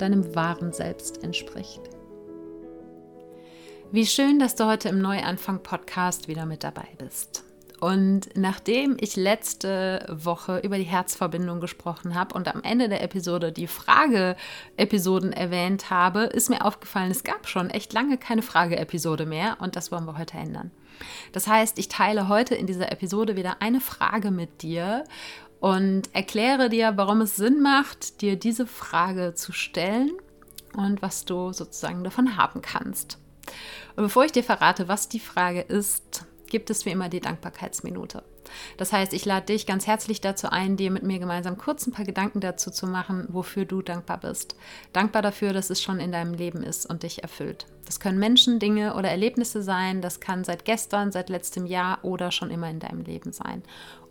deinem wahren Selbst entspricht. Wie schön, dass du heute im Neuanfang-Podcast wieder mit dabei bist. Und nachdem ich letzte Woche über die Herzverbindung gesprochen habe und am Ende der Episode die Frage-Episoden erwähnt habe, ist mir aufgefallen, es gab schon echt lange keine Frage-Episode mehr und das wollen wir heute ändern. Das heißt, ich teile heute in dieser Episode wieder eine Frage mit dir und erkläre dir, warum es Sinn macht, dir diese Frage zu stellen und was du sozusagen davon haben kannst. Und bevor ich dir verrate, was die Frage ist, gibt es wie immer die Dankbarkeitsminute. Das heißt, ich lade dich ganz herzlich dazu ein, dir mit mir gemeinsam kurz ein paar Gedanken dazu zu machen, wofür du dankbar bist. Dankbar dafür, dass es schon in deinem Leben ist und dich erfüllt. Das können Menschen, Dinge oder Erlebnisse sein. Das kann seit gestern, seit letztem Jahr oder schon immer in deinem Leben sein.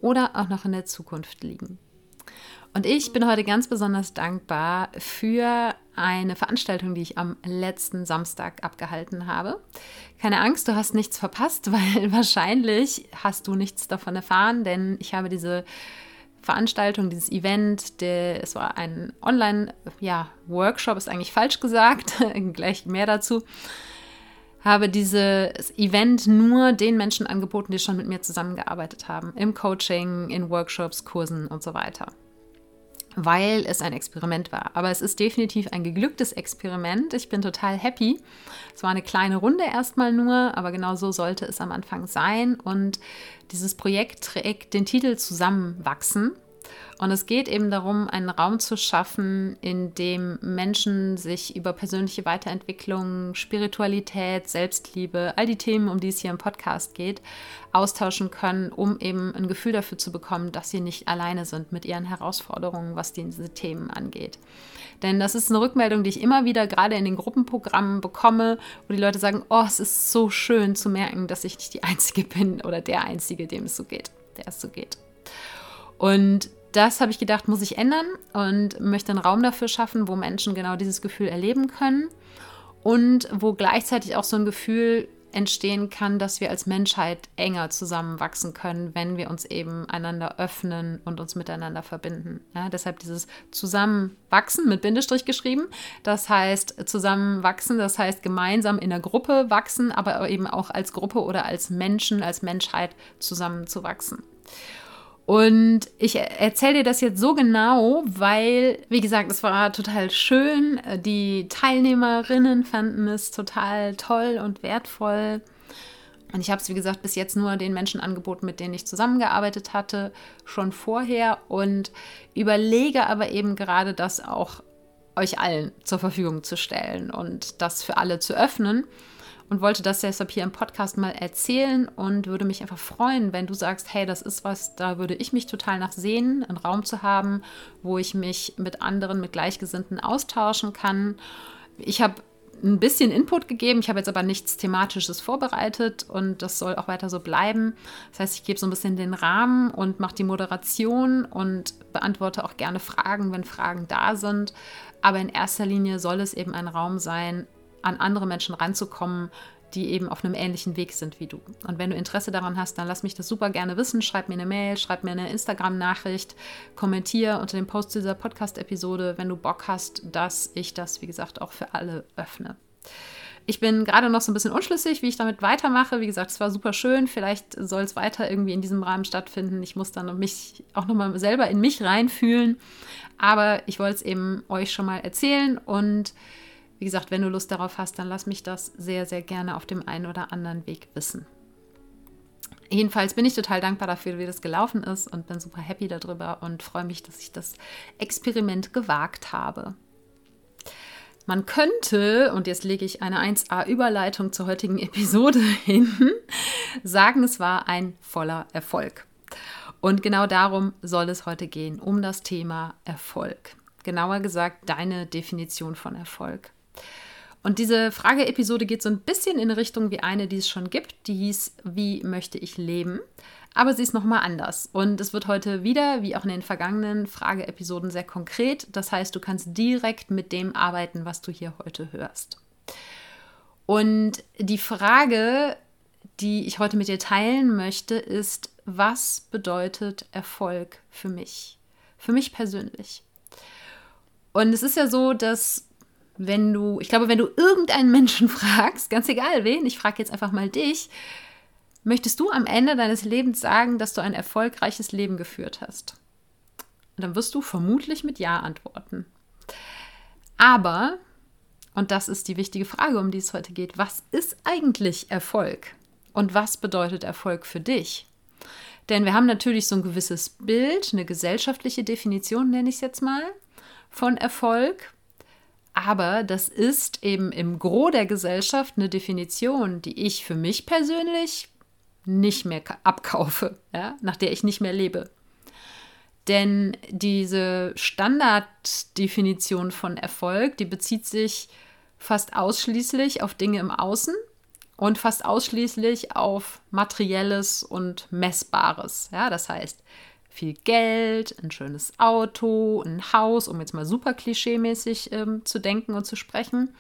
Oder auch noch in der Zukunft liegen. Und ich bin heute ganz besonders dankbar für eine Veranstaltung, die ich am letzten Samstag abgehalten habe. Keine Angst, du hast nichts verpasst, weil wahrscheinlich hast du nichts davon erfahren, denn ich habe diese Veranstaltung, dieses Event, der, es war ein Online-Workshop, ja, ist eigentlich falsch gesagt, gleich mehr dazu, habe dieses Event nur den Menschen angeboten, die schon mit mir zusammengearbeitet haben, im Coaching, in Workshops, Kursen und so weiter weil es ein Experiment war. Aber es ist definitiv ein geglücktes Experiment. Ich bin total happy. Es war eine kleine Runde erstmal nur, aber genau so sollte es am Anfang sein. Und dieses Projekt trägt den Titel Zusammenwachsen. Und es geht eben darum, einen Raum zu schaffen, in dem Menschen sich über persönliche Weiterentwicklung, Spiritualität, Selbstliebe, all die Themen, um die es hier im Podcast geht, austauschen können, um eben ein Gefühl dafür zu bekommen, dass sie nicht alleine sind mit ihren Herausforderungen, was diese Themen angeht. Denn das ist eine Rückmeldung, die ich immer wieder gerade in den Gruppenprogrammen bekomme, wo die Leute sagen, oh, es ist so schön zu merken, dass ich nicht die Einzige bin oder der Einzige, dem es so geht, der es so geht. Und das habe ich gedacht, muss ich ändern und möchte einen Raum dafür schaffen, wo Menschen genau dieses Gefühl erleben können und wo gleichzeitig auch so ein Gefühl entstehen kann, dass wir als Menschheit enger zusammenwachsen können, wenn wir uns eben einander öffnen und uns miteinander verbinden. Ja, deshalb dieses Zusammenwachsen mit Bindestrich geschrieben. Das heißt zusammenwachsen, das heißt gemeinsam in der Gruppe wachsen, aber eben auch als Gruppe oder als Menschen, als Menschheit zusammenzuwachsen. Und ich erzähle dir das jetzt so genau, weil, wie gesagt, es war total schön. Die Teilnehmerinnen fanden es total toll und wertvoll. Und ich habe es, wie gesagt, bis jetzt nur den Menschen angeboten, mit denen ich zusammengearbeitet hatte, schon vorher. Und überlege aber eben gerade das auch euch allen zur Verfügung zu stellen und das für alle zu öffnen und wollte das deshalb hier im Podcast mal erzählen und würde mich einfach freuen, wenn du sagst, hey, das ist was, da würde ich mich total nach sehen, einen Raum zu haben, wo ich mich mit anderen, mit Gleichgesinnten austauschen kann. Ich habe ein bisschen Input gegeben. Ich habe jetzt aber nichts Thematisches vorbereitet und das soll auch weiter so bleiben. Das heißt, ich gebe so ein bisschen den Rahmen und mache die Moderation und beantworte auch gerne Fragen, wenn Fragen da sind. Aber in erster Linie soll es eben ein Raum sein, an andere Menschen ranzukommen, die eben auf einem ähnlichen Weg sind wie du. Und wenn du Interesse daran hast, dann lass mich das super gerne wissen. Schreib mir eine Mail, schreib mir eine Instagram-Nachricht, kommentiere unter dem Post dieser Podcast-Episode, wenn du Bock hast, dass ich das, wie gesagt, auch für alle öffne. Ich bin gerade noch so ein bisschen unschlüssig, wie ich damit weitermache. Wie gesagt, es war super schön. Vielleicht soll es weiter irgendwie in diesem Rahmen stattfinden. Ich muss dann mich auch nochmal selber in mich reinfühlen. Aber ich wollte es eben euch schon mal erzählen und wie gesagt, wenn du Lust darauf hast, dann lass mich das sehr, sehr gerne auf dem einen oder anderen Weg wissen. Jedenfalls bin ich total dankbar dafür, wie das gelaufen ist und bin super happy darüber und freue mich, dass ich das Experiment gewagt habe. Man könnte, und jetzt lege ich eine 1a-Überleitung zur heutigen Episode hin, sagen, es war ein voller Erfolg. Und genau darum soll es heute gehen, um das Thema Erfolg. genauer gesagt deine Definition von Erfolg. Und diese Frage-Episode geht so ein bisschen in Richtung wie eine, die es schon gibt. Die hieß, wie möchte ich leben? Aber sie ist nochmal anders. Und es wird heute wieder, wie auch in den vergangenen Frage-Episoden, sehr konkret. Das heißt, du kannst direkt mit dem arbeiten, was du hier heute hörst. Und die Frage, die ich heute mit dir teilen möchte, ist, was bedeutet Erfolg für mich? Für mich persönlich. Und es ist ja so, dass wenn du, ich glaube, wenn du irgendeinen Menschen fragst, ganz egal wen, ich frage jetzt einfach mal dich, möchtest du am Ende deines Lebens sagen, dass du ein erfolgreiches Leben geführt hast? Und dann wirst du vermutlich mit Ja antworten. Aber, und das ist die wichtige Frage, um die es heute geht, was ist eigentlich Erfolg? Und was bedeutet Erfolg für dich? Denn wir haben natürlich so ein gewisses Bild, eine gesellschaftliche Definition, nenne ich es jetzt mal, von Erfolg. Aber das ist eben im Gros der Gesellschaft eine Definition, die ich für mich persönlich nicht mehr abkaufe, ja, nach der ich nicht mehr lebe. Denn diese Standarddefinition von Erfolg, die bezieht sich fast ausschließlich auf Dinge im Außen und fast ausschließlich auf materielles und messbares. Ja, das heißt, viel Geld, ein schönes Auto, ein Haus, um jetzt mal super klischeemäßig ähm, zu denken und zu sprechen.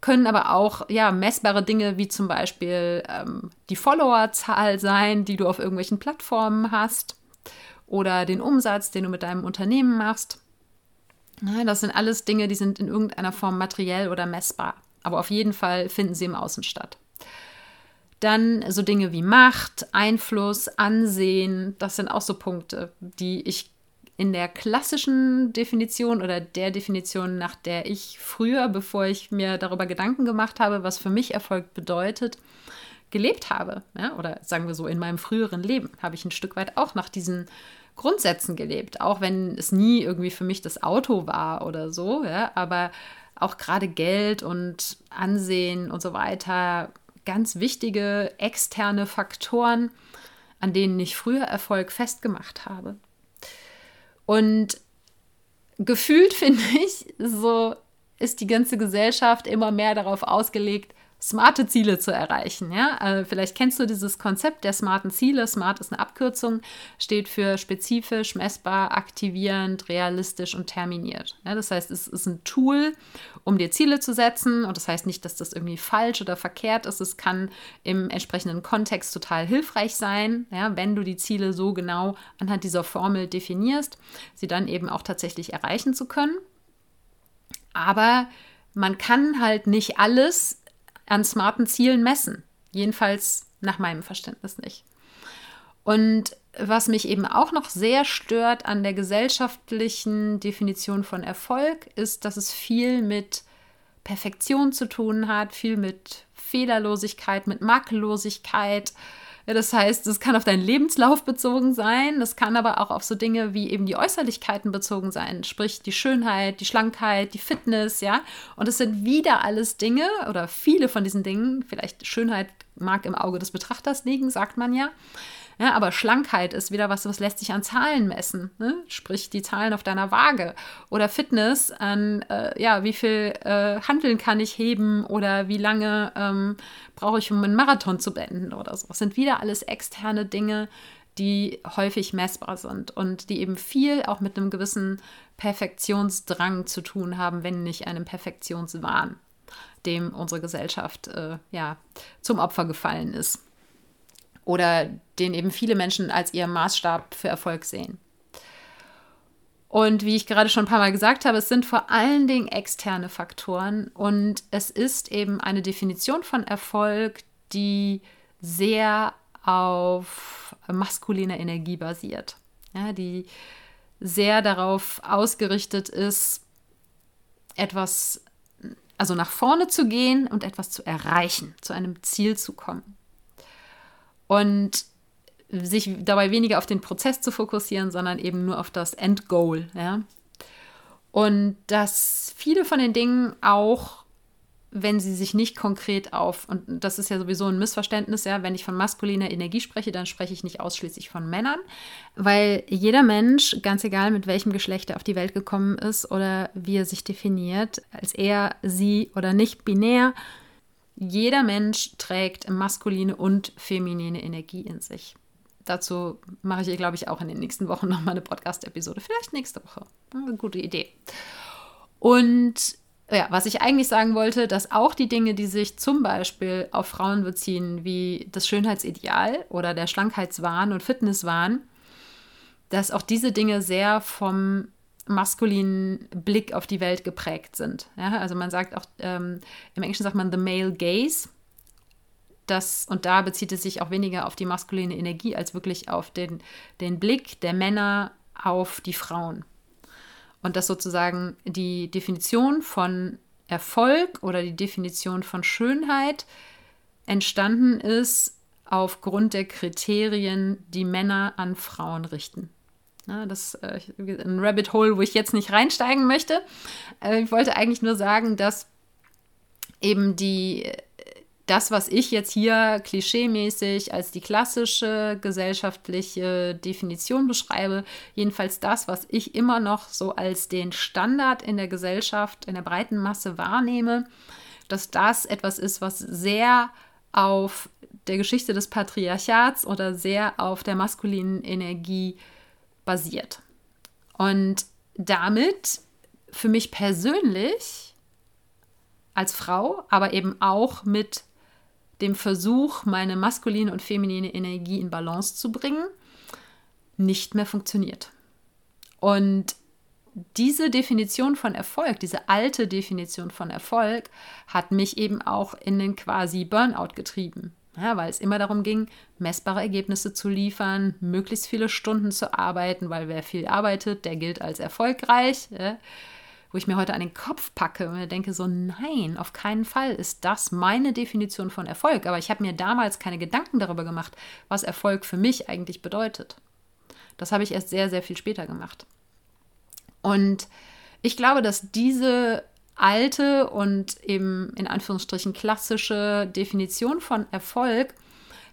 Können aber auch ja, messbare Dinge wie zum Beispiel ähm, die Followerzahl sein, die du auf irgendwelchen Plattformen hast oder den Umsatz, den du mit deinem Unternehmen machst. Ja, das sind alles Dinge, die sind in irgendeiner Form materiell oder messbar. Aber auf jeden Fall finden sie im Außen statt. Dann so Dinge wie Macht, Einfluss, Ansehen, das sind auch so Punkte, die ich in der klassischen Definition oder der Definition, nach der ich früher, bevor ich mir darüber Gedanken gemacht habe, was für mich Erfolg bedeutet, gelebt habe. Ja? Oder sagen wir so, in meinem früheren Leben habe ich ein Stück weit auch nach diesen Grundsätzen gelebt, auch wenn es nie irgendwie für mich das Auto war oder so, ja? aber auch gerade Geld und Ansehen und so weiter ganz wichtige externe Faktoren, an denen ich früher Erfolg festgemacht habe. Und gefühlt finde ich, so ist die ganze Gesellschaft immer mehr darauf ausgelegt, smarte Ziele zu erreichen. Ja? Also vielleicht kennst du dieses Konzept der smarten Ziele. Smart ist eine Abkürzung, steht für spezifisch, messbar, aktivierend, realistisch und terminiert. Ja? Das heißt, es ist ein Tool, um dir Ziele zu setzen. Und das heißt nicht, dass das irgendwie falsch oder verkehrt ist. Es kann im entsprechenden Kontext total hilfreich sein, ja? wenn du die Ziele so genau anhand dieser Formel definierst, sie dann eben auch tatsächlich erreichen zu können. Aber man kann halt nicht alles an smarten Zielen messen. Jedenfalls nach meinem Verständnis nicht. Und was mich eben auch noch sehr stört an der gesellschaftlichen Definition von Erfolg, ist, dass es viel mit Perfektion zu tun hat, viel mit Fehlerlosigkeit, mit Makellosigkeit, das heißt, es kann auf deinen Lebenslauf bezogen sein, das kann aber auch auf so Dinge wie eben die Äußerlichkeiten bezogen sein, sprich die Schönheit, die Schlankheit, die Fitness, ja. Und es sind wieder alles Dinge oder viele von diesen Dingen, vielleicht Schönheit mag im Auge des Betrachters liegen, sagt man ja, ja, aber Schlankheit ist wieder was, was lässt sich an Zahlen messen, ne? sprich die Zahlen auf deiner Waage. Oder Fitness an, äh, ja, wie viel äh, Handeln kann ich heben oder wie lange ähm, brauche ich, um einen Marathon zu beenden oder so. Das sind wieder alles externe Dinge, die häufig messbar sind und die eben viel auch mit einem gewissen Perfektionsdrang zu tun haben, wenn nicht einem Perfektionswahn, dem unsere Gesellschaft äh, ja, zum Opfer gefallen ist oder den eben viele Menschen als ihr Maßstab für Erfolg sehen. Und wie ich gerade schon ein paar Mal gesagt habe, es sind vor allen Dingen externe Faktoren und es ist eben eine Definition von Erfolg, die sehr auf maskuliner Energie basiert, ja, die sehr darauf ausgerichtet ist, etwas, also nach vorne zu gehen und etwas zu erreichen, zu einem Ziel zu kommen und sich dabei weniger auf den Prozess zu fokussieren, sondern eben nur auf das Endgoal. Ja? Und dass viele von den Dingen auch wenn sie sich nicht konkret auf, und das ist ja sowieso ein Missverständnis, ja, wenn ich von maskuliner Energie spreche, dann spreche ich nicht ausschließlich von Männern, weil jeder Mensch, ganz egal mit welchem Geschlecht er auf die Welt gekommen ist oder wie er sich definiert, als er, sie oder nicht binär, jeder Mensch trägt maskuline und feminine Energie in sich. Dazu mache ich, glaube ich, auch in den nächsten Wochen nochmal eine Podcast-Episode. Vielleicht nächste Woche. Eine gute Idee. Und ja, was ich eigentlich sagen wollte, dass auch die Dinge, die sich zum Beispiel auf Frauen beziehen, wie das Schönheitsideal oder der Schlankheitswahn und Fitnesswahn, dass auch diese Dinge sehr vom maskulinen Blick auf die Welt geprägt sind. Ja, also man sagt auch, ähm, im Englischen sagt man the male gaze. Das, und da bezieht es sich auch weniger auf die maskuline Energie als wirklich auf den, den Blick der Männer auf die Frauen. Und dass sozusagen die Definition von Erfolg oder die Definition von Schönheit entstanden ist aufgrund der Kriterien, die Männer an Frauen richten. Ja, das ist äh, ein Rabbit Hole, wo ich jetzt nicht reinsteigen möchte. Äh, ich wollte eigentlich nur sagen, dass eben die das, was ich jetzt hier klischeemäßig als die klassische gesellschaftliche Definition beschreibe, jedenfalls das, was ich immer noch so als den Standard in der Gesellschaft, in der breiten Masse wahrnehme, dass das etwas ist, was sehr auf der Geschichte des Patriarchats oder sehr auf der maskulinen Energie basiert. Und damit für mich persönlich als Frau, aber eben auch mit dem Versuch, meine maskuline und feminine Energie in Balance zu bringen, nicht mehr funktioniert. Und diese Definition von Erfolg, diese alte Definition von Erfolg, hat mich eben auch in den quasi Burnout getrieben. Ja, weil es immer darum ging, messbare Ergebnisse zu liefern, möglichst viele Stunden zu arbeiten, weil wer viel arbeitet, der gilt als erfolgreich. Ja wo ich mir heute an den Kopf packe und mir denke so, nein, auf keinen Fall ist das meine Definition von Erfolg. Aber ich habe mir damals keine Gedanken darüber gemacht, was Erfolg für mich eigentlich bedeutet. Das habe ich erst sehr, sehr viel später gemacht. Und ich glaube, dass diese alte und eben in Anführungsstrichen klassische Definition von Erfolg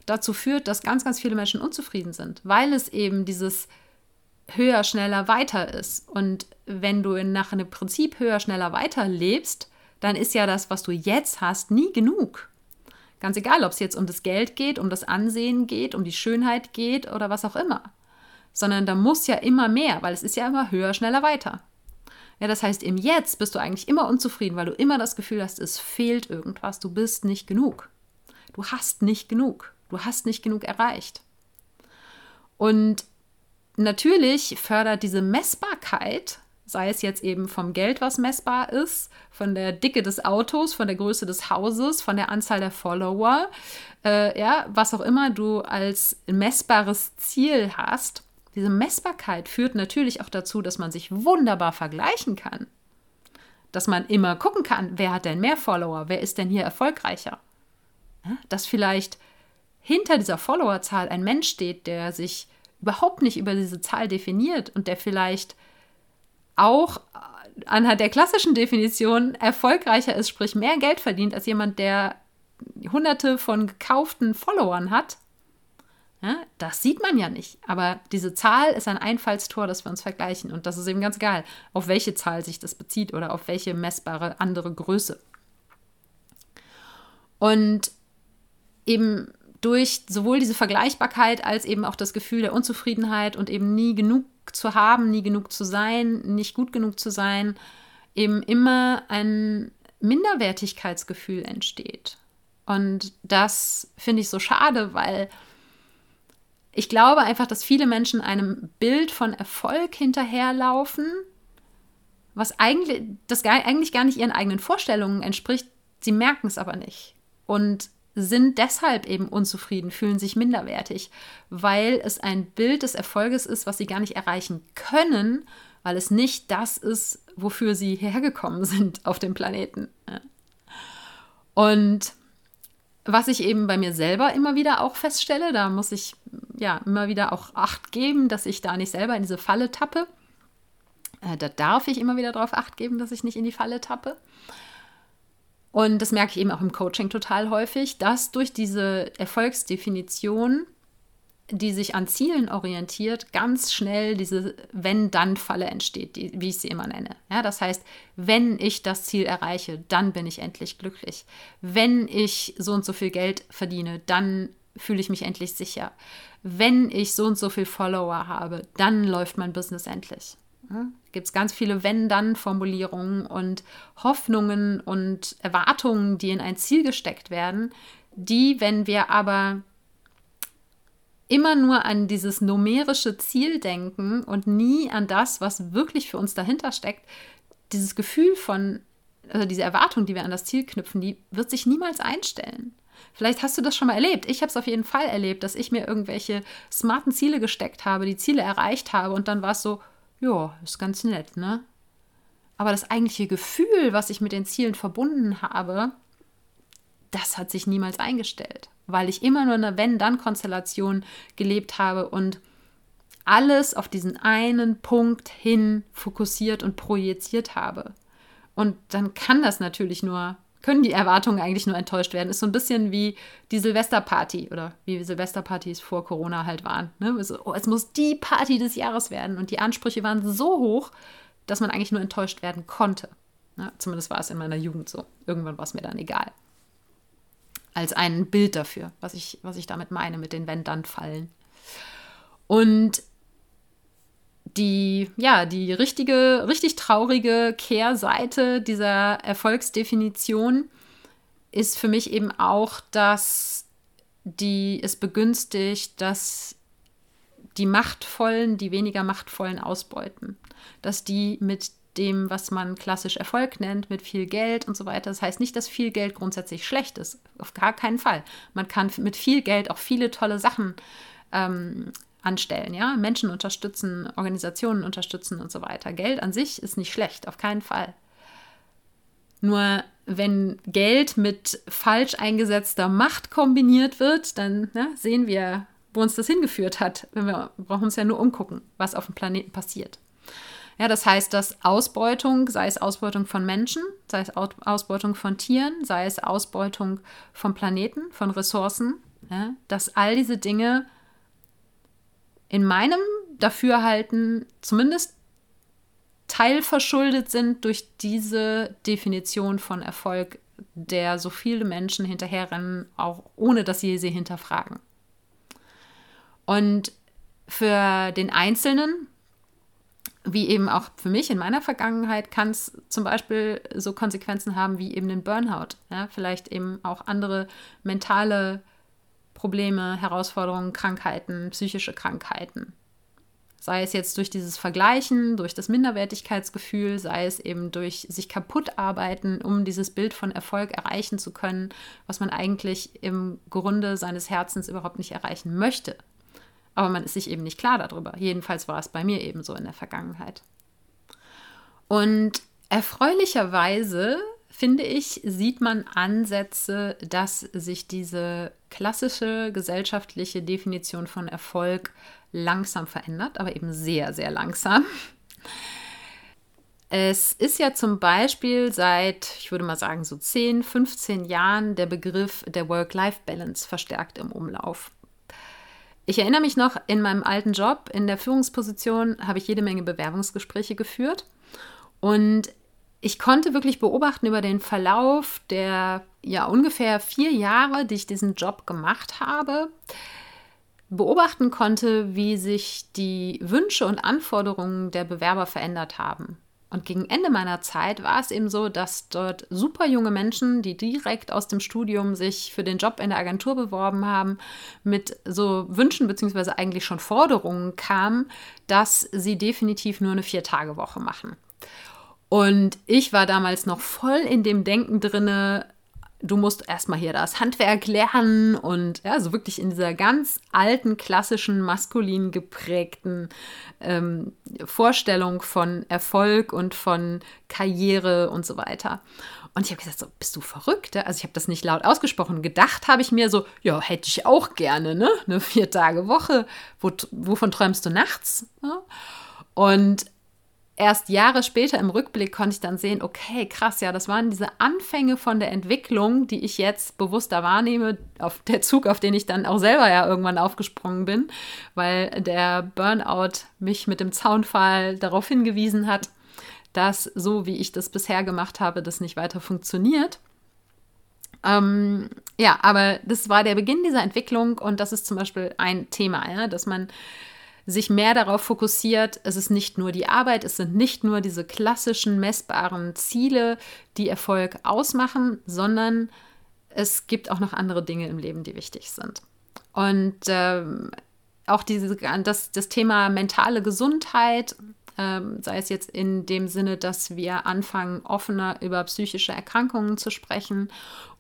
dazu führt, dass ganz, ganz viele Menschen unzufrieden sind, weil es eben dieses höher, schneller, weiter ist. Und wenn du nach einem Prinzip höher, schneller, weiter lebst, dann ist ja das, was du jetzt hast, nie genug. Ganz egal, ob es jetzt um das Geld geht, um das Ansehen geht, um die Schönheit geht oder was auch immer. Sondern da muss ja immer mehr, weil es ist ja immer höher, schneller, weiter. Ja, das heißt, im Jetzt bist du eigentlich immer unzufrieden, weil du immer das Gefühl hast, es fehlt irgendwas, du bist nicht genug. Du hast nicht genug. Du hast nicht genug erreicht. Und Natürlich fördert diese Messbarkeit, sei es jetzt eben vom Geld, was messbar ist, von der Dicke des Autos, von der Größe des Hauses, von der Anzahl der Follower, äh, ja, was auch immer du als messbares Ziel hast. Diese Messbarkeit führt natürlich auch dazu, dass man sich wunderbar vergleichen kann. Dass man immer gucken kann, wer hat denn mehr Follower, wer ist denn hier erfolgreicher. Dass vielleicht hinter dieser Followerzahl ein Mensch steht, der sich überhaupt nicht über diese Zahl definiert und der vielleicht auch anhand der klassischen Definition erfolgreicher ist, sprich mehr Geld verdient als jemand, der hunderte von gekauften Followern hat. Ja, das sieht man ja nicht. Aber diese Zahl ist ein Einfallstor, das wir uns vergleichen. Und das ist eben ganz egal, auf welche Zahl sich das bezieht oder auf welche messbare andere Größe. Und eben durch sowohl diese Vergleichbarkeit als eben auch das Gefühl der Unzufriedenheit und eben nie genug zu haben, nie genug zu sein, nicht gut genug zu sein, eben immer ein Minderwertigkeitsgefühl entsteht. Und das finde ich so schade, weil ich glaube einfach, dass viele Menschen einem Bild von Erfolg hinterherlaufen, was eigentlich, das eigentlich gar nicht ihren eigenen Vorstellungen entspricht. Sie merken es aber nicht. Und sind deshalb eben unzufrieden, fühlen sich minderwertig, weil es ein Bild des Erfolges ist, was sie gar nicht erreichen können, weil es nicht das ist, wofür sie hergekommen sind auf dem Planeten. Und was ich eben bei mir selber immer wieder auch feststelle, da muss ich ja immer wieder auch Acht geben, dass ich da nicht selber in diese Falle tappe. Äh, da darf ich immer wieder darauf Acht geben, dass ich nicht in die Falle tappe. Und das merke ich eben auch im Coaching total häufig, dass durch diese Erfolgsdefinition, die sich an Zielen orientiert, ganz schnell diese Wenn-Dann-Falle entsteht, die, wie ich sie immer nenne. Ja, das heißt, wenn ich das Ziel erreiche, dann bin ich endlich glücklich. Wenn ich so und so viel Geld verdiene, dann fühle ich mich endlich sicher. Wenn ich so und so viel Follower habe, dann läuft mein Business endlich. Ja, Gibt es ganz viele Wenn-Dann-Formulierungen und Hoffnungen und Erwartungen, die in ein Ziel gesteckt werden, die, wenn wir aber immer nur an dieses numerische Ziel denken und nie an das, was wirklich für uns dahinter steckt, dieses Gefühl von, also diese Erwartung, die wir an das Ziel knüpfen, die wird sich niemals einstellen. Vielleicht hast du das schon mal erlebt. Ich habe es auf jeden Fall erlebt, dass ich mir irgendwelche smarten Ziele gesteckt habe, die Ziele erreicht habe und dann war es so, ja, ist ganz nett, ne? Aber das eigentliche Gefühl, was ich mit den Zielen verbunden habe, das hat sich niemals eingestellt, weil ich immer nur in einer Wenn-Dann-Konstellation gelebt habe und alles auf diesen einen Punkt hin fokussiert und projiziert habe. Und dann kann das natürlich nur können die Erwartungen eigentlich nur enttäuscht werden. Ist so ein bisschen wie die Silvesterparty oder wie Silvesterpartys vor Corona halt waren. Ne? So, oh, es muss die Party des Jahres werden und die Ansprüche waren so hoch, dass man eigentlich nur enttäuscht werden konnte. Ne? Zumindest war es in meiner Jugend so. Irgendwann war es mir dann egal. Als ein Bild dafür, was ich, was ich damit meine mit den Wenn-Dann-Fallen. Und die, ja, die richtige, richtig traurige Kehrseite dieser Erfolgsdefinition ist für mich eben auch, dass die es begünstigt, dass die Machtvollen die weniger Machtvollen ausbeuten. Dass die mit dem, was man klassisch Erfolg nennt, mit viel Geld und so weiter. Das heißt nicht, dass viel Geld grundsätzlich schlecht ist. Auf gar keinen Fall. Man kann mit viel Geld auch viele tolle Sachen ähm, anstellen, ja, Menschen unterstützen, Organisationen unterstützen und so weiter. Geld an sich ist nicht schlecht, auf keinen Fall. Nur wenn Geld mit falsch eingesetzter Macht kombiniert wird, dann ne, sehen wir, wo uns das hingeführt hat. Wir brauchen uns ja nur umgucken, was auf dem Planeten passiert. Ja, das heißt, dass Ausbeutung, sei es Ausbeutung von Menschen, sei es Ausbeutung von Tieren, sei es Ausbeutung vom Planeten, von Ressourcen, ja, dass all diese Dinge in meinem Dafürhalten zumindest teilverschuldet sind durch diese Definition von Erfolg, der so viele Menschen hinterherrennen, auch ohne dass sie sie hinterfragen. Und für den Einzelnen, wie eben auch für mich in meiner Vergangenheit, kann es zum Beispiel so Konsequenzen haben wie eben den Burnout. Ja, vielleicht eben auch andere mentale Probleme, Herausforderungen, Krankheiten, psychische Krankheiten. Sei es jetzt durch dieses Vergleichen, durch das Minderwertigkeitsgefühl, sei es eben durch sich kaputt arbeiten, um dieses Bild von Erfolg erreichen zu können, was man eigentlich im Grunde seines Herzens überhaupt nicht erreichen möchte. Aber man ist sich eben nicht klar darüber. Jedenfalls war es bei mir eben so in der Vergangenheit. Und erfreulicherweise finde ich, sieht man Ansätze, dass sich diese klassische gesellschaftliche Definition von Erfolg langsam verändert, aber eben sehr, sehr langsam. Es ist ja zum Beispiel seit, ich würde mal sagen, so 10, 15 Jahren der Begriff der Work-Life-Balance verstärkt im Umlauf. Ich erinnere mich noch, in meinem alten Job in der Führungsposition habe ich jede Menge Bewerbungsgespräche geführt. Und ich konnte wirklich beobachten über den Verlauf der ja ungefähr vier Jahre, die ich diesen Job gemacht habe, beobachten konnte, wie sich die Wünsche und Anforderungen der Bewerber verändert haben. Und gegen Ende meiner Zeit war es eben so, dass dort super junge Menschen, die direkt aus dem Studium sich für den Job in der Agentur beworben haben, mit so Wünschen bzw. eigentlich schon Forderungen kamen, dass sie definitiv nur eine Vier-Tage-Woche machen. Und ich war damals noch voll in dem Denken drinne, du musst erstmal hier das Handwerk lernen und ja, so wirklich in dieser ganz alten, klassischen, maskulin geprägten ähm, Vorstellung von Erfolg und von Karriere und so weiter. Und ich habe gesagt, so, bist du verrückt? Also ich habe das nicht laut ausgesprochen. Gedacht habe ich mir so, ja, hätte ich auch gerne, ne? Eine vier Tage Woche. Wo, wovon träumst du nachts? Ja? Und erst Jahre später im Rückblick konnte ich dann sehen, okay, krass, ja, das waren diese Anfänge von der Entwicklung, die ich jetzt bewusster wahrnehme, auf der Zug, auf den ich dann auch selber ja irgendwann aufgesprungen bin, weil der Burnout mich mit dem Zaunfall darauf hingewiesen hat, dass so wie ich das bisher gemacht habe, das nicht weiter funktioniert. Ähm, ja, aber das war der Beginn dieser Entwicklung und das ist zum Beispiel ein Thema, ja, dass man sich mehr darauf fokussiert, es ist nicht nur die Arbeit, es sind nicht nur diese klassischen messbaren Ziele, die Erfolg ausmachen, sondern es gibt auch noch andere Dinge im Leben, die wichtig sind. Und ähm, auch diese, das, das Thema mentale Gesundheit ähm, sei es jetzt in dem Sinne, dass wir anfangen, offener über psychische Erkrankungen zu sprechen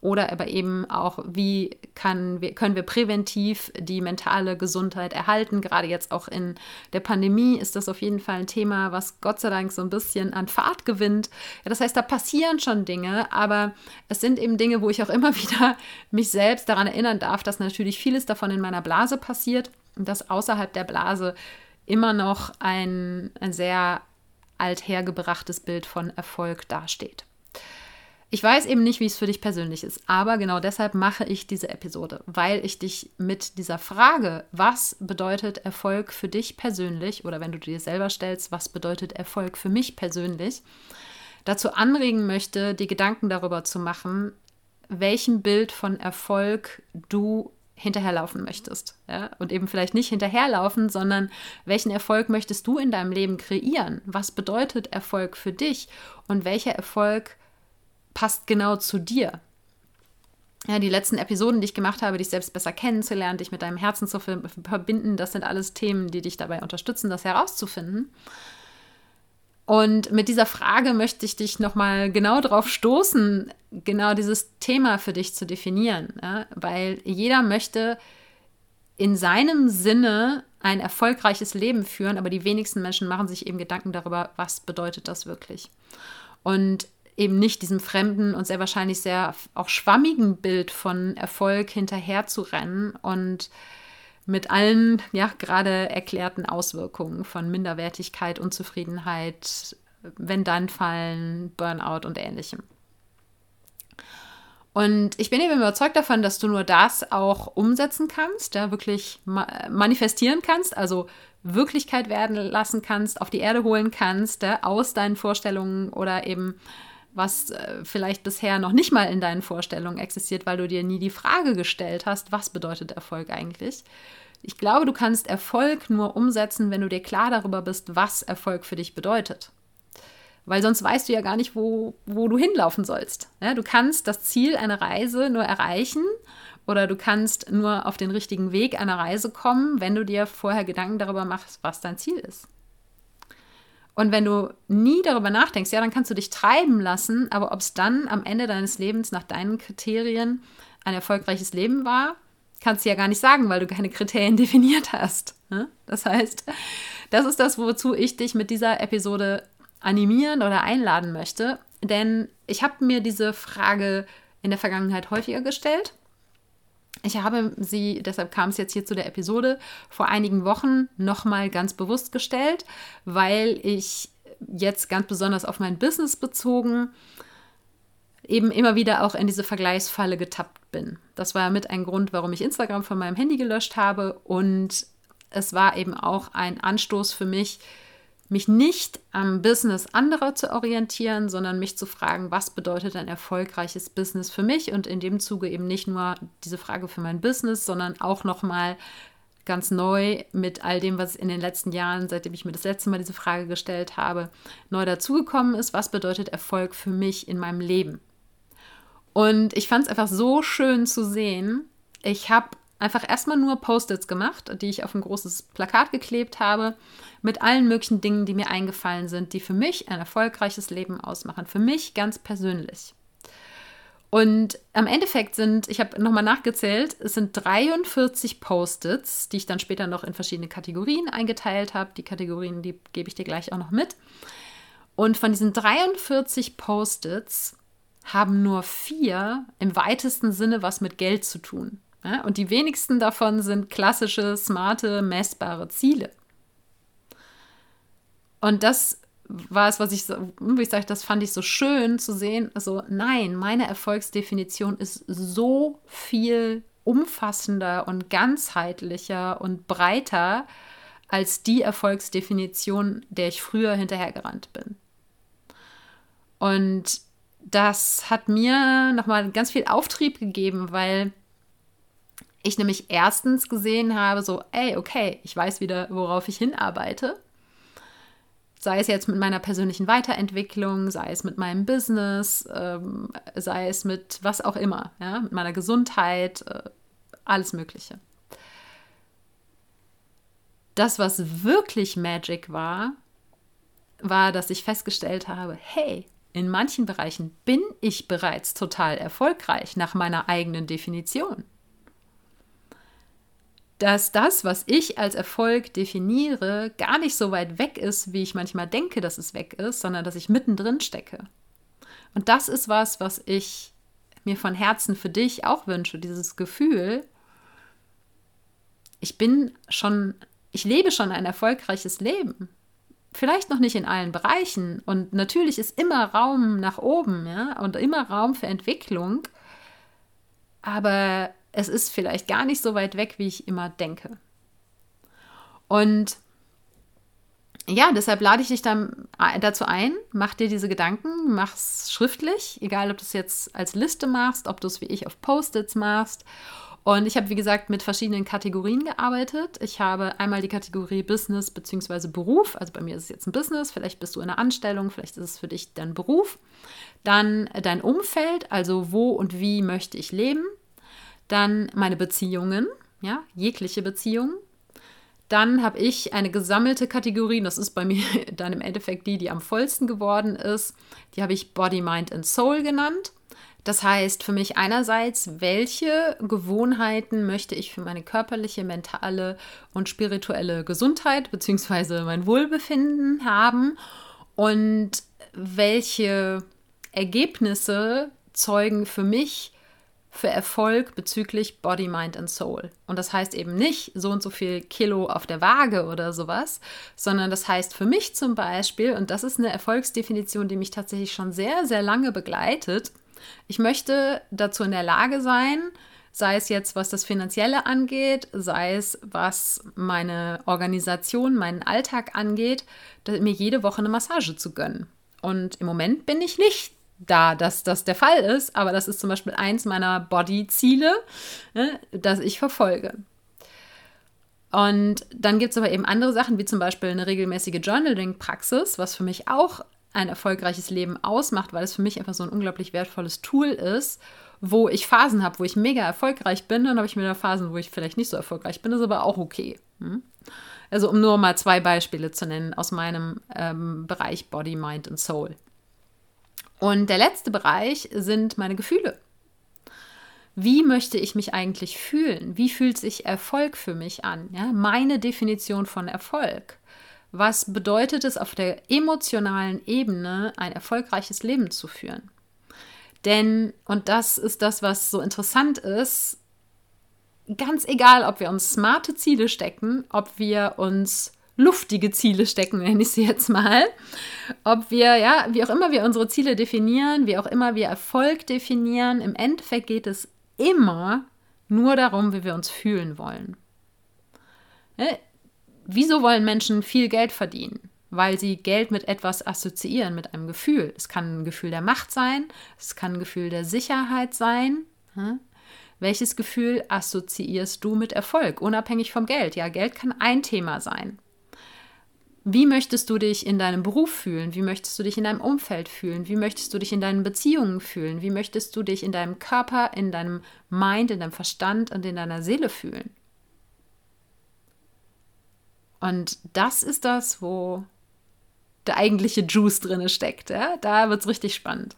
oder aber eben auch, wie kann, können wir präventiv die mentale Gesundheit erhalten. Gerade jetzt auch in der Pandemie ist das auf jeden Fall ein Thema, was Gott sei Dank so ein bisschen an Fahrt gewinnt. Ja, das heißt, da passieren schon Dinge, aber es sind eben Dinge, wo ich auch immer wieder mich selbst daran erinnern darf, dass natürlich vieles davon in meiner Blase passiert und dass außerhalb der Blase immer noch ein, ein sehr althergebrachtes Bild von Erfolg dasteht. Ich weiß eben nicht, wie es für dich persönlich ist, aber genau deshalb mache ich diese Episode, weil ich dich mit dieser Frage, was bedeutet Erfolg für dich persönlich oder wenn du dir selber stellst, was bedeutet Erfolg für mich persönlich, dazu anregen möchte, die Gedanken darüber zu machen, welchem Bild von Erfolg du hinterherlaufen möchtest. Ja? Und eben vielleicht nicht hinterherlaufen, sondern welchen Erfolg möchtest du in deinem Leben kreieren? Was bedeutet Erfolg für dich? Und welcher Erfolg passt genau zu dir? Ja, die letzten Episoden, die ich gemacht habe, dich selbst besser kennenzulernen, dich mit deinem Herzen zu verbinden, das sind alles Themen, die dich dabei unterstützen, das herauszufinden. Und mit dieser Frage möchte ich dich nochmal genau darauf stoßen, genau dieses Thema für dich zu definieren. Ja? Weil jeder möchte in seinem Sinne ein erfolgreiches Leben führen, aber die wenigsten Menschen machen sich eben Gedanken darüber, was bedeutet das wirklich. Und eben nicht diesem fremden und sehr wahrscheinlich sehr auch schwammigen Bild von Erfolg hinterher zu rennen und mit allen ja gerade erklärten Auswirkungen von Minderwertigkeit, Unzufriedenheit, wenn dann fallen, Burnout und ähnlichem. Und ich bin eben überzeugt davon, dass du nur das auch umsetzen kannst, ja, wirklich ma manifestieren kannst, also Wirklichkeit werden lassen kannst, auf die Erde holen kannst, ja, aus deinen Vorstellungen oder eben was äh, vielleicht bisher noch nicht mal in deinen Vorstellungen existiert, weil du dir nie die Frage gestellt hast, was bedeutet Erfolg eigentlich. Ich glaube, du kannst Erfolg nur umsetzen, wenn du dir klar darüber bist, was Erfolg für dich bedeutet. Weil sonst weißt du ja gar nicht, wo, wo du hinlaufen sollst. Ja, du kannst das Ziel einer Reise nur erreichen oder du kannst nur auf den richtigen Weg einer Reise kommen, wenn du dir vorher Gedanken darüber machst, was dein Ziel ist. Und wenn du nie darüber nachdenkst, ja, dann kannst du dich treiben lassen, aber ob es dann am Ende deines Lebens nach deinen Kriterien ein erfolgreiches Leben war, kannst du ja gar nicht sagen, weil du keine Kriterien definiert hast. Ne? Das heißt, das ist das, wozu ich dich mit dieser Episode animieren oder einladen möchte. Denn ich habe mir diese Frage in der Vergangenheit häufiger gestellt. Ich habe sie, deshalb kam es jetzt hier zu der Episode, vor einigen Wochen nochmal ganz bewusst gestellt, weil ich jetzt ganz besonders auf mein Business bezogen eben immer wieder auch in diese Vergleichsfalle getappt bin. Das war mit ein Grund, warum ich Instagram von meinem Handy gelöscht habe und es war eben auch ein Anstoß für mich, mich nicht am Business anderer zu orientieren, sondern mich zu fragen, was bedeutet ein erfolgreiches Business für mich und in dem Zuge eben nicht nur diese Frage für mein Business, sondern auch nochmal ganz neu mit all dem, was in den letzten Jahren, seitdem ich mir das letzte Mal diese Frage gestellt habe, neu dazugekommen ist. Was bedeutet Erfolg für mich in meinem Leben? Und ich fand es einfach so schön zu sehen. Ich habe einfach erstmal nur Post-its gemacht, die ich auf ein großes Plakat geklebt habe, mit allen möglichen Dingen, die mir eingefallen sind, die für mich ein erfolgreiches Leben ausmachen. Für mich ganz persönlich. Und am Endeffekt sind, ich habe nochmal nachgezählt, es sind 43 Post-its, die ich dann später noch in verschiedene Kategorien eingeteilt habe. Die Kategorien, die gebe ich dir gleich auch noch mit. Und von diesen 43 Post-its haben nur vier im weitesten Sinne was mit Geld zu tun. Ja? Und die wenigsten davon sind klassische, smarte, messbare Ziele. Und das war es, was ich, so, wie ich sage, das fand ich so schön zu sehen. Also nein, meine Erfolgsdefinition ist so viel umfassender und ganzheitlicher und breiter als die Erfolgsdefinition, der ich früher hinterhergerannt bin. Und das hat mir nochmal ganz viel Auftrieb gegeben, weil ich nämlich erstens gesehen habe, so, ey, okay, ich weiß wieder, worauf ich hinarbeite. Sei es jetzt mit meiner persönlichen Weiterentwicklung, sei es mit meinem Business, ähm, sei es mit was auch immer, ja, mit meiner Gesundheit, äh, alles Mögliche. Das, was wirklich Magic war, war, dass ich festgestellt habe, hey, in manchen Bereichen bin ich bereits total erfolgreich nach meiner eigenen Definition dass das, was ich als Erfolg definiere, gar nicht so weit weg ist, wie ich manchmal denke, dass es weg ist, sondern dass ich mittendrin stecke. Und das ist was, was ich mir von Herzen für dich auch wünsche, dieses Gefühl, ich bin schon, ich lebe schon ein erfolgreiches Leben. Vielleicht noch nicht in allen Bereichen. Und natürlich ist immer Raum nach oben, ja, und immer Raum für Entwicklung. Aber es ist vielleicht gar nicht so weit weg, wie ich immer denke. Und ja, deshalb lade ich dich dann dazu ein, mach dir diese Gedanken, mach es schriftlich, egal ob du es jetzt als Liste machst, ob du es wie ich auf Post-its machst. Und ich habe, wie gesagt, mit verschiedenen Kategorien gearbeitet. Ich habe einmal die Kategorie Business bzw. Beruf. Also bei mir ist es jetzt ein Business, vielleicht bist du in einer Anstellung, vielleicht ist es für dich dein Beruf. Dann dein Umfeld, also wo und wie möchte ich leben. Dann meine Beziehungen, ja, jegliche Beziehungen. Dann habe ich eine gesammelte Kategorie, das ist bei mir dann im Endeffekt die, die am vollsten geworden ist. Die habe ich Body, Mind and Soul genannt. Das heißt für mich einerseits, welche Gewohnheiten möchte ich für meine körperliche, mentale und spirituelle Gesundheit bzw. mein Wohlbefinden haben und welche Ergebnisse zeugen für mich für Erfolg bezüglich Body, Mind and Soul. Und das heißt eben nicht so und so viel Kilo auf der Waage oder sowas, sondern das heißt für mich zum Beispiel, und das ist eine Erfolgsdefinition, die mich tatsächlich schon sehr, sehr lange begleitet, ich möchte dazu in der Lage sein, sei es jetzt was das Finanzielle angeht, sei es was meine Organisation, meinen Alltag angeht, mir jede Woche eine Massage zu gönnen. Und im Moment bin ich nicht da, dass das der Fall ist, aber das ist zum Beispiel eins meiner Body-Ziele, ne, das ich verfolge. Und dann gibt es aber eben andere Sachen, wie zum Beispiel eine regelmäßige Journaling-Praxis, was für mich auch ein erfolgreiches Leben ausmacht, weil es für mich einfach so ein unglaublich wertvolles Tool ist, wo ich Phasen habe, wo ich mega erfolgreich bin, dann habe ich wieder Phasen, wo ich vielleicht nicht so erfolgreich bin, ist aber auch okay. Hm? Also um nur mal zwei Beispiele zu nennen aus meinem ähm, Bereich Body, Mind und Soul. Und der letzte Bereich sind meine Gefühle. Wie möchte ich mich eigentlich fühlen? Wie fühlt sich Erfolg für mich an? Ja, meine Definition von Erfolg. Was bedeutet es auf der emotionalen Ebene, ein erfolgreiches Leben zu führen? Denn, und das ist das, was so interessant ist, ganz egal, ob wir uns smarte Ziele stecken, ob wir uns luftige Ziele stecken, nenne ich sie jetzt mal. Ob wir, ja, wie auch immer wir unsere Ziele definieren, wie auch immer wir Erfolg definieren, im Endeffekt geht es immer nur darum, wie wir uns fühlen wollen. Wieso wollen Menschen viel Geld verdienen? Weil sie Geld mit etwas assoziieren, mit einem Gefühl. Es kann ein Gefühl der Macht sein, es kann ein Gefühl der Sicherheit sein. Welches Gefühl assoziierst du mit Erfolg, unabhängig vom Geld? Ja, Geld kann ein Thema sein. Wie möchtest du dich in deinem Beruf fühlen? Wie möchtest du dich in deinem Umfeld fühlen? Wie möchtest du dich in deinen Beziehungen fühlen? Wie möchtest du dich in deinem Körper, in deinem Mind, in deinem Verstand und in deiner Seele fühlen? Und das ist das, wo der eigentliche Juice drin steckt. Ja? Da wird es richtig spannend.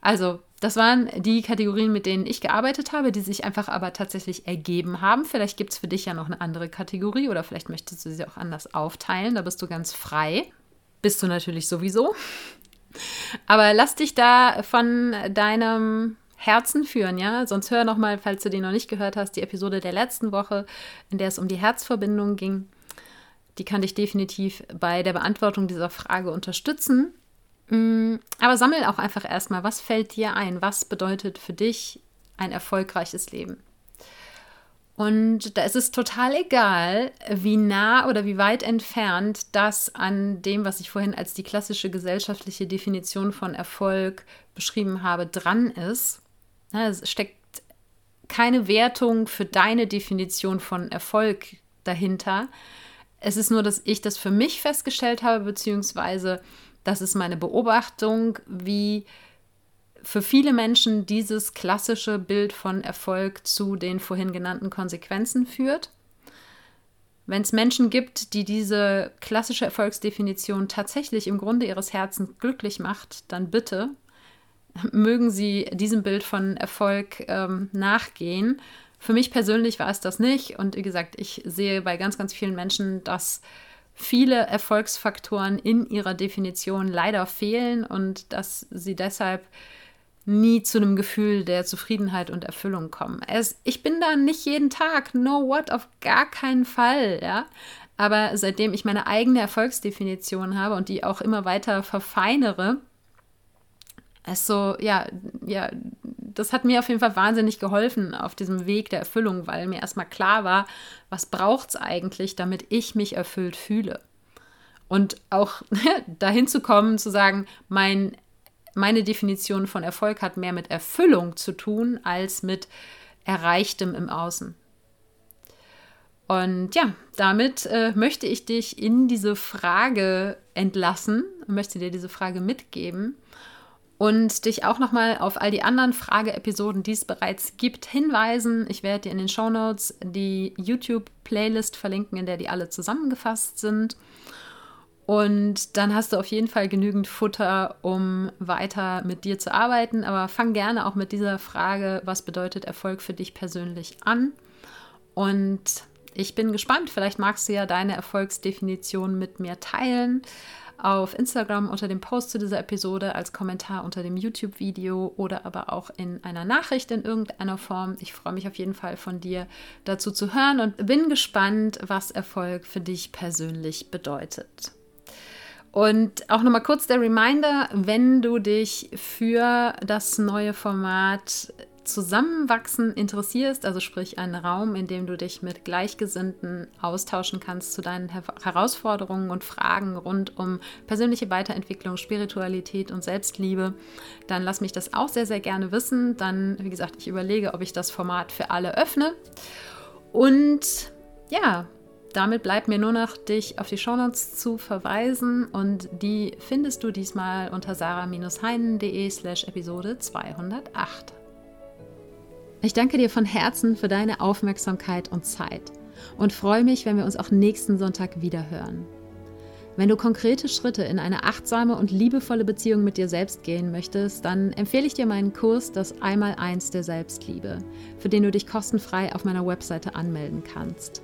Also, das waren die Kategorien, mit denen ich gearbeitet habe, die sich einfach aber tatsächlich ergeben haben. Vielleicht gibt es für dich ja noch eine andere Kategorie oder vielleicht möchtest du sie auch anders aufteilen. Da bist du ganz frei. Bist du natürlich sowieso. Aber lass dich da von deinem Herzen führen, ja? Sonst hör noch mal, falls du den noch nicht gehört hast, die Episode der letzten Woche, in der es um die Herzverbindung ging. Die kann dich definitiv bei der Beantwortung dieser Frage unterstützen. Mm, aber sammel auch einfach erstmal, was fällt dir ein? Was bedeutet für dich ein erfolgreiches Leben? Und da ist es total egal, wie nah oder wie weit entfernt das an dem, was ich vorhin als die klassische gesellschaftliche Definition von Erfolg beschrieben habe, dran ist. Es steckt keine Wertung für deine Definition von Erfolg dahinter. Es ist nur, dass ich das für mich festgestellt habe, beziehungsweise das ist meine Beobachtung, wie für viele Menschen dieses klassische Bild von Erfolg zu den vorhin genannten Konsequenzen führt. Wenn es Menschen gibt, die diese klassische Erfolgsdefinition tatsächlich im Grunde ihres Herzens glücklich macht, dann bitte mögen sie diesem Bild von Erfolg ähm, nachgehen. Für mich persönlich war es das nicht. Und wie gesagt, ich sehe bei ganz, ganz vielen Menschen, dass viele Erfolgsfaktoren in ihrer Definition leider fehlen und dass sie deshalb nie zu einem Gefühl der Zufriedenheit und Erfüllung kommen. Es, ich bin da nicht jeden Tag, no what, auf gar keinen Fall, ja. Aber seitdem ich meine eigene Erfolgsdefinition habe und die auch immer weiter verfeinere, ist so, ja, ja, das hat mir auf jeden Fall wahnsinnig geholfen auf diesem Weg der Erfüllung, weil mir erstmal klar war, was braucht es eigentlich, damit ich mich erfüllt fühle. Und auch dahin zu kommen, zu sagen, mein meine Definition von Erfolg hat mehr mit Erfüllung zu tun als mit Erreichtem im Außen. Und ja, damit äh, möchte ich dich in diese Frage entlassen, möchte dir diese Frage mitgeben und dich auch nochmal auf all die anderen Frage-Episoden, die es bereits gibt, hinweisen. Ich werde dir in den Show Notes die YouTube-Playlist verlinken, in der die alle zusammengefasst sind. Und dann hast du auf jeden Fall genügend Futter, um weiter mit dir zu arbeiten. Aber fang gerne auch mit dieser Frage, was bedeutet Erfolg für dich persönlich an? Und ich bin gespannt, vielleicht magst du ja deine Erfolgsdefinition mit mir teilen. Auf Instagram unter dem Post zu dieser Episode, als Kommentar unter dem YouTube-Video oder aber auch in einer Nachricht in irgendeiner Form. Ich freue mich auf jeden Fall von dir dazu zu hören und bin gespannt, was Erfolg für dich persönlich bedeutet. Und auch nochmal kurz der Reminder, wenn du dich für das neue Format Zusammenwachsen interessierst, also sprich einen Raum, in dem du dich mit Gleichgesinnten austauschen kannst zu deinen Her Herausforderungen und Fragen rund um persönliche Weiterentwicklung, Spiritualität und Selbstliebe, dann lass mich das auch sehr, sehr gerne wissen. Dann, wie gesagt, ich überlege, ob ich das Format für alle öffne. Und ja, damit bleibt mir nur noch, dich auf die Shownotes zu verweisen und die findest du diesmal unter sarah-heinen.de slash Episode 208. Ich danke dir von Herzen für deine Aufmerksamkeit und Zeit und freue mich, wenn wir uns auch nächsten Sonntag wieder hören. Wenn du konkrete Schritte in eine achtsame und liebevolle Beziehung mit dir selbst gehen möchtest, dann empfehle ich dir meinen Kurs Das Einmaleins der Selbstliebe, für den du dich kostenfrei auf meiner Webseite anmelden kannst.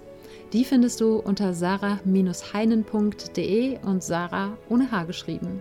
Die findest du unter sarah-heinen.de und Sarah ohne H geschrieben.